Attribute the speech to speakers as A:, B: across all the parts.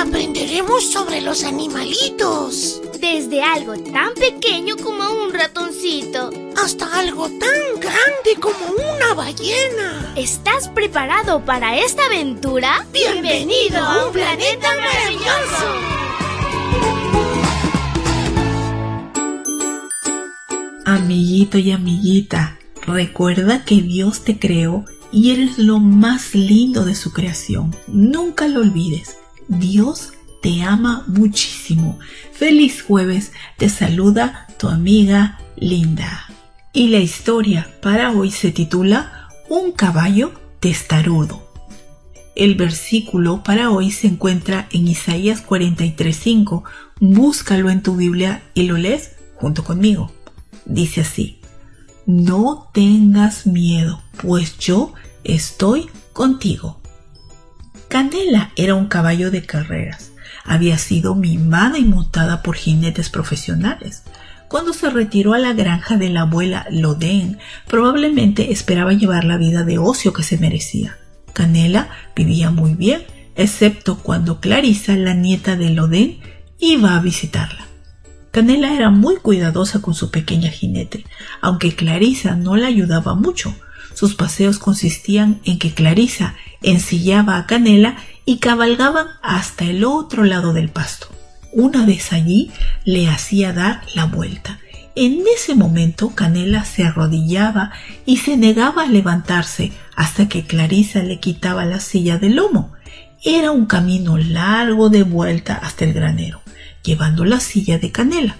A: aprenderemos sobre los animalitos.
B: Desde algo tan pequeño como un ratoncito.
A: Hasta algo tan grande como una ballena.
B: ¿Estás preparado para esta aventura?
A: ¡Bienvenido a un planeta maravilloso!
C: Amiguito y amiguita, recuerda que Dios te creó y eres lo más lindo de su creación. Nunca lo olvides. Dios te ama muchísimo. Feliz jueves, te saluda tu amiga Linda. Y la historia para hoy se titula Un caballo testarudo. El versículo para hoy se encuentra en Isaías 43:5. Búscalo en tu Biblia y lo lees junto conmigo. Dice así, no tengas miedo, pues yo estoy contigo. Canela era un caballo de carreras. Había sido mimada y montada por jinetes profesionales. Cuando se retiró a la granja de la abuela Loden, probablemente esperaba llevar la vida de ocio que se merecía. Canela vivía muy bien, excepto cuando Clarisa, la nieta de Loden, iba a visitarla. Canela era muy cuidadosa con su pequeña jinete, aunque Clarisa no la ayudaba mucho. Sus paseos consistían en que Clarisa ensillaba a Canela y cabalgaban hasta el otro lado del pasto. Una vez allí le hacía dar la vuelta. En ese momento Canela se arrodillaba y se negaba a levantarse hasta que Clarisa le quitaba la silla del lomo. Era un camino largo de vuelta hasta el granero llevando la silla de canela.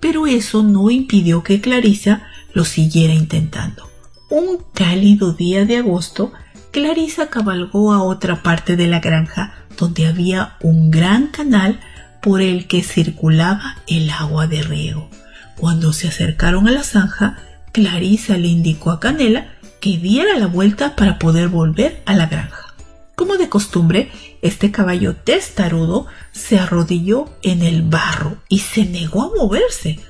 C: Pero eso no impidió que Clarisa lo siguiera intentando. Un cálido día de agosto, Clarisa cabalgó a otra parte de la granja donde había un gran canal por el que circulaba el agua de riego. Cuando se acercaron a la zanja, Clarisa le indicó a Canela que diera la vuelta para poder volver a la granja. Como de costumbre, este caballo testarudo se arrodilló en el barro y se negó a moverse,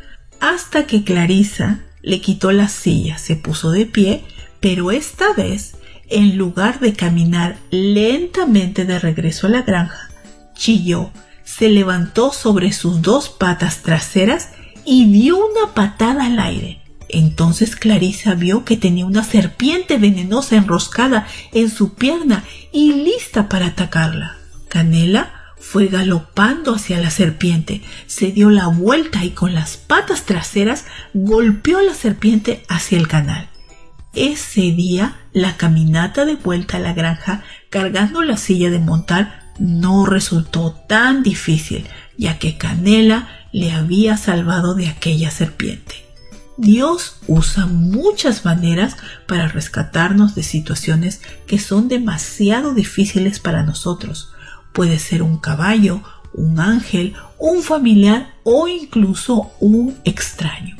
C: hasta que Clarisa le quitó la silla, se puso de pie, pero esta vez, en lugar de caminar lentamente de regreso a la granja, chilló, se levantó sobre sus dos patas traseras y dio una patada al aire. Entonces Clarisa vio que tenía una serpiente venenosa enroscada en su pierna y lista para atacarla. Canela fue galopando hacia la serpiente, se dio la vuelta y con las patas traseras golpeó a la serpiente hacia el canal. Ese día la caminata de vuelta a la granja cargando la silla de montar no resultó tan difícil, ya que Canela le había salvado de aquella serpiente. Dios usa muchas maneras para rescatarnos de situaciones que son demasiado difíciles para nosotros. Puede ser un caballo, un ángel, un familiar o incluso un extraño.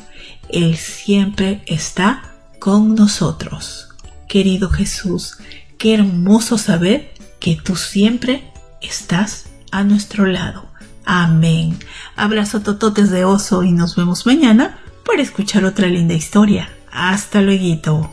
C: Él siempre está con nosotros. Querido Jesús, qué hermoso saber que tú siempre estás a nuestro lado. Amén. Abrazo tototes de oso y nos vemos mañana para escuchar otra linda historia. Hasta luego.